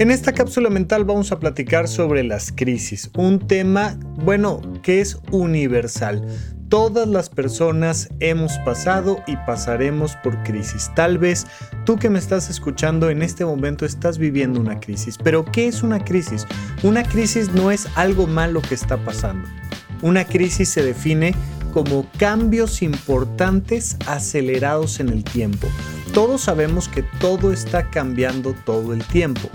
En esta cápsula mental vamos a platicar sobre las crisis, un tema, bueno, que es universal. Todas las personas hemos pasado y pasaremos por crisis. Tal vez tú que me estás escuchando en este momento estás viviendo una crisis. Pero ¿qué es una crisis? Una crisis no es algo malo que está pasando. Una crisis se define como cambios importantes acelerados en el tiempo. Todos sabemos que todo está cambiando todo el tiempo.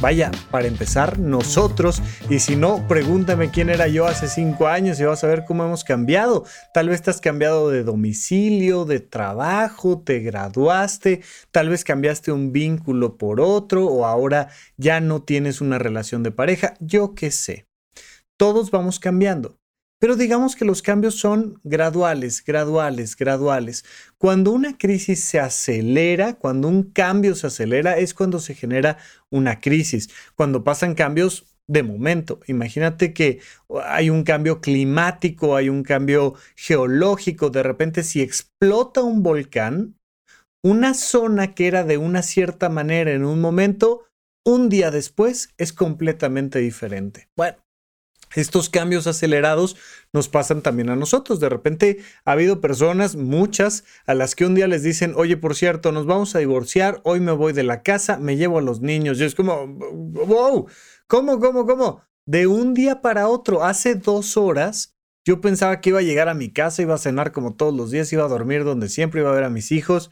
Vaya, para empezar, nosotros, y si no, pregúntame quién era yo hace cinco años y vas a ver cómo hemos cambiado. Tal vez te has cambiado de domicilio, de trabajo, te graduaste, tal vez cambiaste un vínculo por otro o ahora ya no tienes una relación de pareja, yo qué sé. Todos vamos cambiando. Pero digamos que los cambios son graduales, graduales, graduales. Cuando una crisis se acelera, cuando un cambio se acelera, es cuando se genera una crisis. Cuando pasan cambios de momento. Imagínate que hay un cambio climático, hay un cambio geológico. De repente, si explota un volcán, una zona que era de una cierta manera en un momento, un día después es completamente diferente. Bueno, estos cambios acelerados nos pasan también a nosotros. De repente ha habido personas, muchas, a las que un día les dicen, oye, por cierto, nos vamos a divorciar, hoy me voy de la casa, me llevo a los niños. Y es como, wow, ¿cómo, cómo, cómo? De un día para otro, hace dos horas, yo pensaba que iba a llegar a mi casa, iba a cenar como todos los días, iba a dormir donde siempre, iba a ver a mis hijos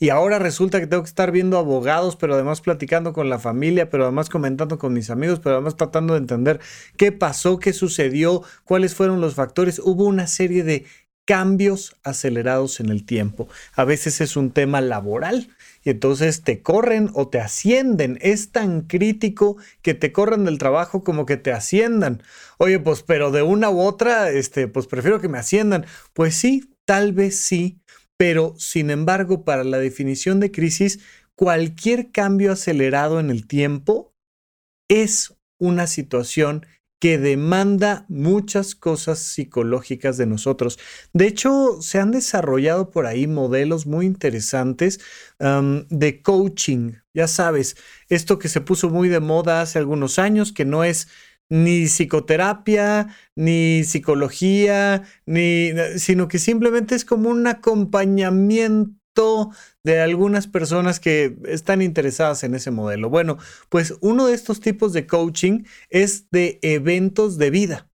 y ahora resulta que tengo que estar viendo abogados, pero además platicando con la familia, pero además comentando con mis amigos, pero además tratando de entender qué pasó, qué sucedió, cuáles fueron los factores. Hubo una serie de cambios acelerados en el tiempo. A veces es un tema laboral y entonces te corren o te ascienden. Es tan crítico que te corran del trabajo como que te asciendan. Oye, pues pero de una u otra, este, pues prefiero que me asciendan. Pues sí, tal vez sí, pero, sin embargo, para la definición de crisis, cualquier cambio acelerado en el tiempo es una situación que demanda muchas cosas psicológicas de nosotros. De hecho, se han desarrollado por ahí modelos muy interesantes de coaching. Ya sabes, esto que se puso muy de moda hace algunos años, que no es ni psicoterapia, ni psicología, ni, sino que simplemente es como un acompañamiento de algunas personas que están interesadas en ese modelo. Bueno, pues uno de estos tipos de coaching es de eventos de vida.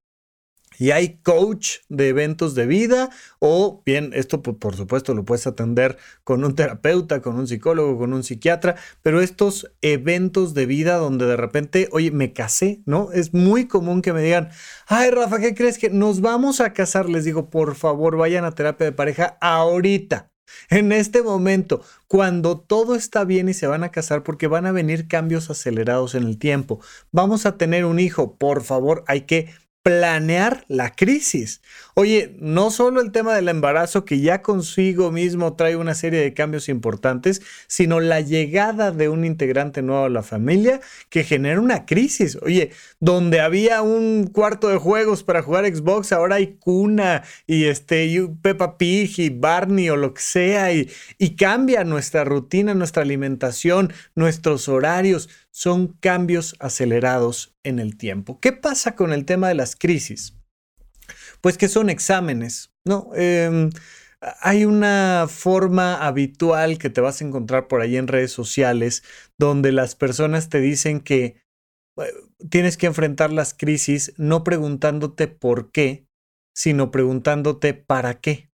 Y hay coach de eventos de vida o bien, esto por supuesto lo puedes atender con un terapeuta, con un psicólogo, con un psiquiatra, pero estos eventos de vida donde de repente, oye, me casé, ¿no? Es muy común que me digan, ay Rafa, ¿qué crees que nos vamos a casar? Les digo, por favor, vayan a terapia de pareja ahorita. En este momento, cuando todo está bien y se van a casar porque van a venir cambios acelerados en el tiempo, vamos a tener un hijo, por favor, hay que planear la crisis. Oye, no solo el tema del embarazo que ya consigo mismo trae una serie de cambios importantes, sino la llegada de un integrante nuevo a la familia que genera una crisis. Oye, donde había un cuarto de juegos para jugar Xbox, ahora hay cuna y este y Peppa Pig y Barney o lo que sea y, y cambia nuestra rutina, nuestra alimentación, nuestros horarios son cambios acelerados en el tiempo. ¿Qué pasa con el tema de las crisis? Pues que son exámenes, ¿no? Em, hay una forma habitual que te vas a encontrar por ahí en redes sociales donde las personas te dicen que eh, tienes que enfrentar las crisis no preguntándote por qué, sino preguntándote para qué.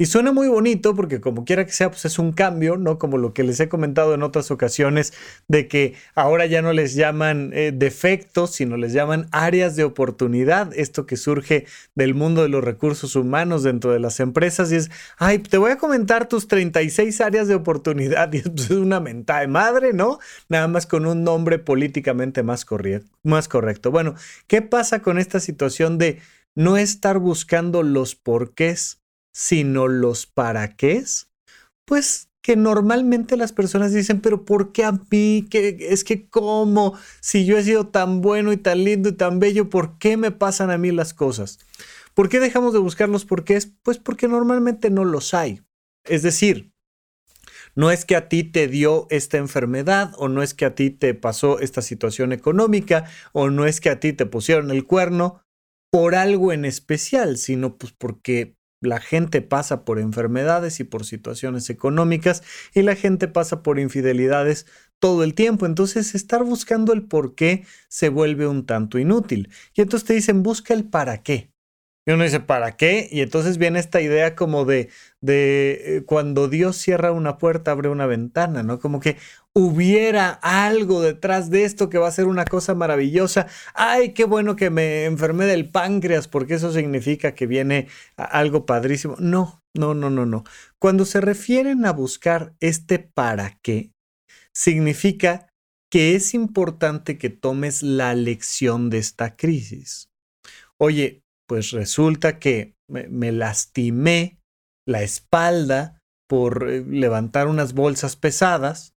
Y suena muy bonito porque como quiera que sea, pues es un cambio, ¿no? Como lo que les he comentado en otras ocasiones, de que ahora ya no les llaman eh, defectos, sino les llaman áreas de oportunidad, esto que surge del mundo de los recursos humanos dentro de las empresas y es, ay, te voy a comentar tus 36 áreas de oportunidad y es pues, una mentada de madre, ¿no? Nada más con un nombre políticamente más, más correcto. Bueno, ¿qué pasa con esta situación de no estar buscando los porqués? Sino los para qué, pues que normalmente las personas dicen, pero ¿por qué a mí? ¿Qué, es que cómo, si yo he sido tan bueno y tan lindo y tan bello, ¿por qué me pasan a mí las cosas? ¿Por qué dejamos de buscar los porqués? Pues porque normalmente no los hay. Es decir, No es que a ti te dio esta enfermedad o no es que a ti te pasó esta situación económica o no es que a ti te pusieron el cuerno por algo en especial, sino pues porque la gente pasa por enfermedades y por situaciones económicas y la gente pasa por infidelidades todo el tiempo. Entonces, estar buscando el por qué se vuelve un tanto inútil. Y entonces te dicen, busca el para qué. Y uno dice, ¿para qué? Y entonces viene esta idea como de, de eh, cuando Dios cierra una puerta, abre una ventana, ¿no? Como que hubiera algo detrás de esto que va a ser una cosa maravillosa. Ay, qué bueno que me enfermé del páncreas, porque eso significa que viene algo padrísimo. No, no, no, no, no. Cuando se refieren a buscar este para qué, significa que es importante que tomes la lección de esta crisis. Oye, pues resulta que me, lastimé la espalda por eh, levantar unas bolsas pesadas.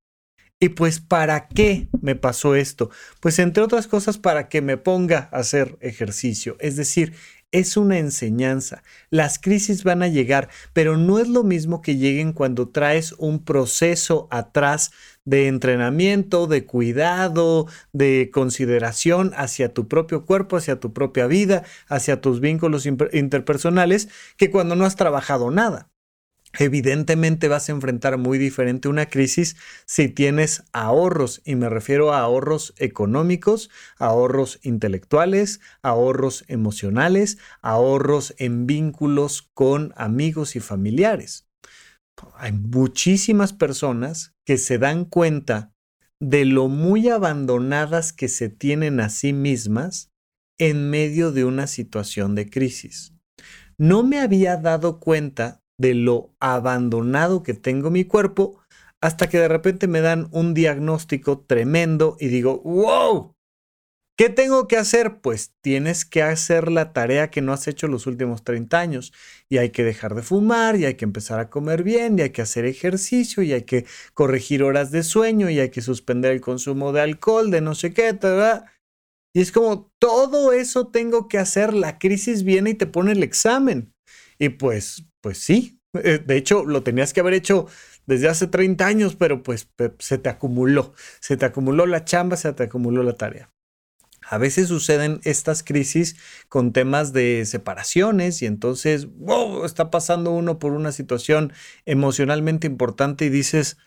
Y pues, ¿para qué me pasó esto? Pues entre otras cosas, para que me ponga a hacer ejercicio. Es decir, es una enseñanza. Las crisis van a llegar, pero no es lo mismo que lleguen cuando traes un proceso atrás de entrenamiento, de cuidado, de consideración hacia tu propio cuerpo, hacia tu propia vida, hacia tus vínculos interpersonales, que cuando no has trabajado nada. Evidentemente vas a enfrentar muy diferente una crisis si tienes ahorros, y me refiero a ahorros económicos, ahorros intelectuales, ahorros emocionales, ahorros en vínculos con amigos y familiares. Hay muchísimas personas que se dan cuenta de lo muy abandonadas que se tienen a sí mismas en medio de una situación de crisis. No me había dado cuenta de lo abandonado que tengo mi cuerpo hasta que de repente me dan un diagnóstico tremendo y digo, wow, ¿qué tengo que hacer? Pues tienes que hacer la tarea que no has hecho los últimos 30 años y hay que dejar de fumar y hay que empezar a comer bien y hay que hacer ejercicio y hay que corregir horas de sueño y hay que suspender el consumo de alcohol, de no sé qué, ¿verdad? Y es como, todo eso tengo que hacer, la crisis viene y te pone el examen. Y pues, pues sí, eh, de hecho lo tenías que haber hecho desde hace 30 años, pero pues se te acumuló, se te acumuló la chamba, se te acumuló la tarea. A veces suceden estas crisis con temas de separaciones y entonces, wow, está pasando uno por una situación emocionalmente importante y dices,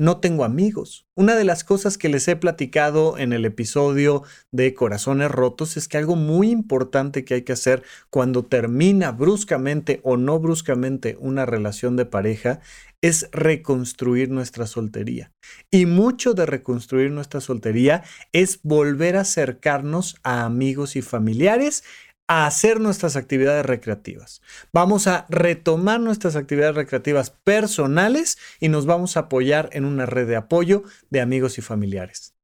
no tengo amigos. Una de las cosas que les he platicado en el episodio de Corazones Rotos es que algo muy importante que hay que hacer cuando termina bruscamente o no bruscamente una relación de pareja es reconstruir nuestra soltería. Y mucho de reconstruir nuestra soltería es volver a acercarnos a amigos y familiares a hacer nuestras actividades recreativas. Vamos a retomar nuestras actividades recreativas personales y nos vamos a apoyar en una red de apoyo de amigos y familiares.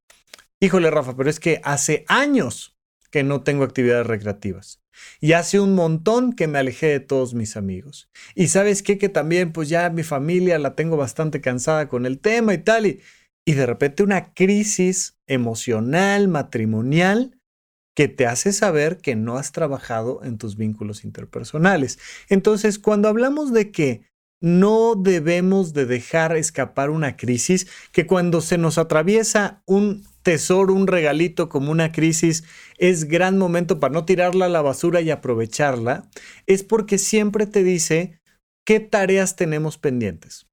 Híjole, Rafa, pero es que hace años que no tengo actividades recreativas. Y hace un montón que me alejé de todos mis amigos. Y sabes qué, que también pues ya mi familia la tengo bastante cansada con el tema y tal. Y, y de repente una crisis emocional, matrimonial, que te hace saber que no has trabajado en tus vínculos interpersonales. Entonces, cuando hablamos de que no debemos de dejar escapar una crisis, que cuando se nos atraviesa un tesoro, un regalito como una crisis, es gran momento para no tirarla a la basura y aprovecharla, es porque siempre te dice qué tareas tenemos pendientes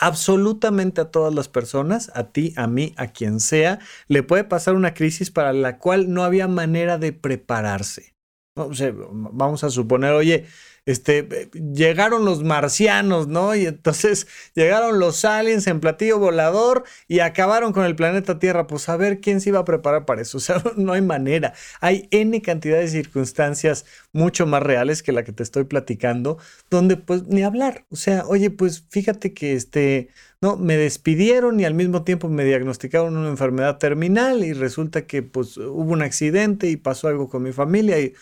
absolutamente a todas las personas, a ti, a mí, a quien sea, le puede pasar una crisis para la cual no había manera de prepararse. vamos a suponer, oye, este, llegaron los marcianos, ¿no? Y entonces llegaron los aliens en platillo volador y acabaron con el planeta Tierra. Pues a ver quién se iba a preparar para eso. O sea, no hay manera. Hay N cantidad de circunstancias mucho más reales que la que te estoy platicando, donde pues ni hablar. O sea, oye, pues fíjate que este, no, me despidieron y al mismo tiempo me diagnosticaron una enfermedad terminal y resulta que pues hubo un accidente y pasó algo con mi familia y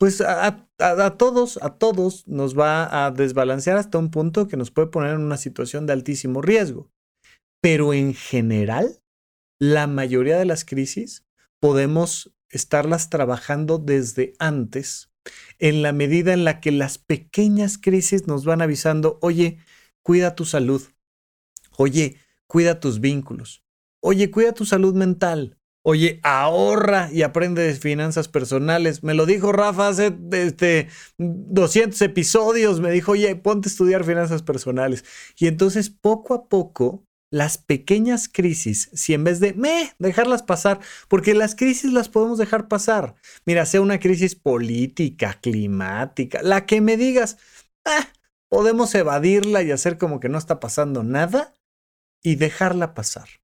pues a, todos, a todos nos va a desbalancear hasta un punto que nos puede poner en una situación de altísimo riesgo. Pero en general, la mayoría de las crisis podemos estarlas trabajando desde antes, en la medida en la que las pequeñas crisis nos van avisando, oye, cuida tu salud, Oye, cuida tus vínculos. Oye, cuida tu salud mental. Oye, ahorra y aprende de finanzas personales. Me lo dijo Rafa hace este, 200 episodios. Me dijo, oye, ponte a estudiar finanzas personales. Y entonces, poco a poco, las pequeñas crisis, si en vez de me dejarlas pasar, porque las crisis las podemos dejar pasar. Mira, sea una crisis política, climática, la que me digas, ah, podemos evadirla y hacer como que no está pasando nada y dejarla pasar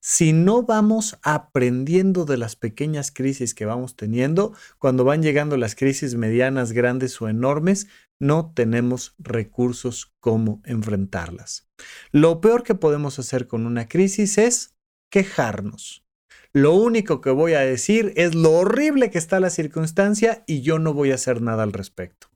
si no vamos aprendiendo de las pequeñas crisis que vamos teniendo, cuando van llegando las crisis medianas, grandes o enormes, no tenemos recursos como enfrentarlas. Lo peor que podemos hacer con una crisis es quejarnos. Lo único que voy a decir es lo horrible que está la circunstancia y yo no voy a hacer nada al respecto.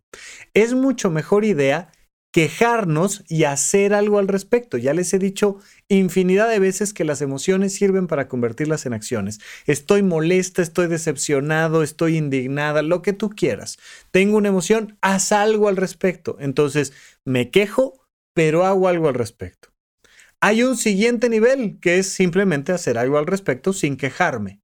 Es mucho mejor idea quejarnos y hacer algo al respecto. Ya les he dicho infinidad de veces que las emociones sirven para convertirlas en acciones. Estoy molesta, estoy decepcionado, estoy indignada, lo que tú quieras. Tengo una emoción, haz algo al respecto. Entonces, me quejo, pero hago algo al respecto. Hay un siguiente nivel que es simplemente hacer algo al respecto sin quejarme.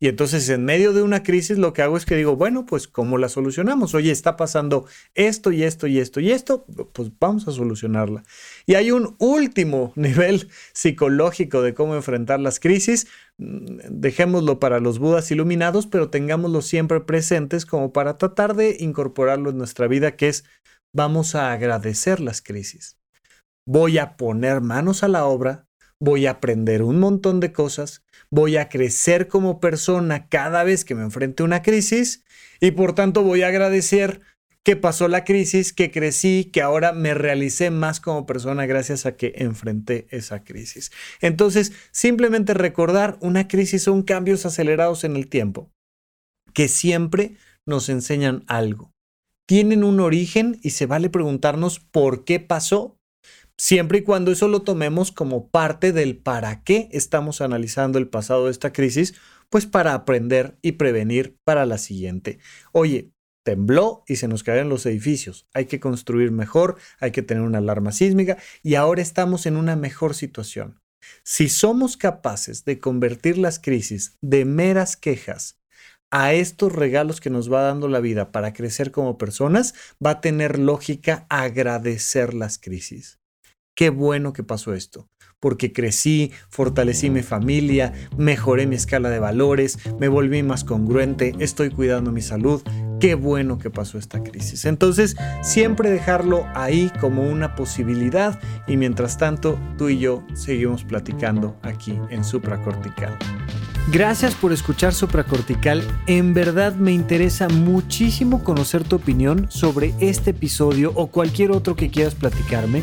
Y entonces en medio de una crisis lo que hago es que digo, bueno, pues ¿cómo la solucionamos? Oye, está pasando esto y esto y esto y esto, pues vamos a solucionarla. Y hay un último nivel psicológico de cómo enfrentar las crisis. Mm, dejémoslo para los budas iluminados, pero tengámoslo siempre presentes como para tratar de incorporarlo en nuestra vida, que es vamos a agradecer las crisis. Voy a poner manos a la obra, voy a aprender un montón de cosas, voy a crecer como persona cada vez que me enfrente a una crisis y por tanto voy a agradecer que pasó la crisis, que crecí, que ahora me realicé más como persona gracias a que enfrenté esa crisis. Entonces, simplemente recordar una crisis son cambios acelerados en el tiempo que siempre nos enseñan algo. Tienen un origen y se vale preguntarnos por qué pasó siempre y cuando eso lo tomemos como parte del para qué estamos analizando el pasado de esta crisis, pues para aprender y prevenir para la siguiente. Oye, tembló y se nos caen los edificios. Hay que construir mejor, hay que tener una alarma sísmica y ahora estamos en una mejor situación. Si somos capaces de convertir las crisis de meras quejas a estos regalos que nos va dando la vida para crecer como personas, va a tener lógica agradecer las crisis qué bueno que pasó esto, porque crecí, fortalecí mi familia, mejoré mi escala de valores, me volví más congruente, estoy cuidando mi salud, qué bueno que pasó esta crisis. Entonces, siempre dejarlo ahí como una posibilidad y mientras tanto, tú y yo seguimos platicando aquí en supracortical. Gracias por escuchar Supracortical. En verdad me interesa muchísimo conocer tu opinión sobre este episodio o cualquier otro que quieras platicarme.